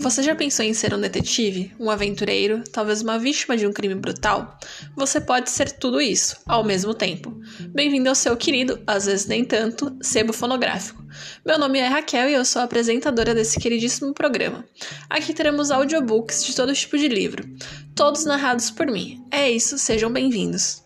Você já pensou em ser um detetive, um aventureiro, talvez uma vítima de um crime brutal? Você pode ser tudo isso, ao mesmo tempo. Bem-vindo ao seu querido, às vezes nem tanto, sebo fonográfico. Meu nome é Raquel e eu sou a apresentadora desse queridíssimo programa. Aqui teremos audiobooks de todo tipo de livro, todos narrados por mim. É isso, sejam bem-vindos.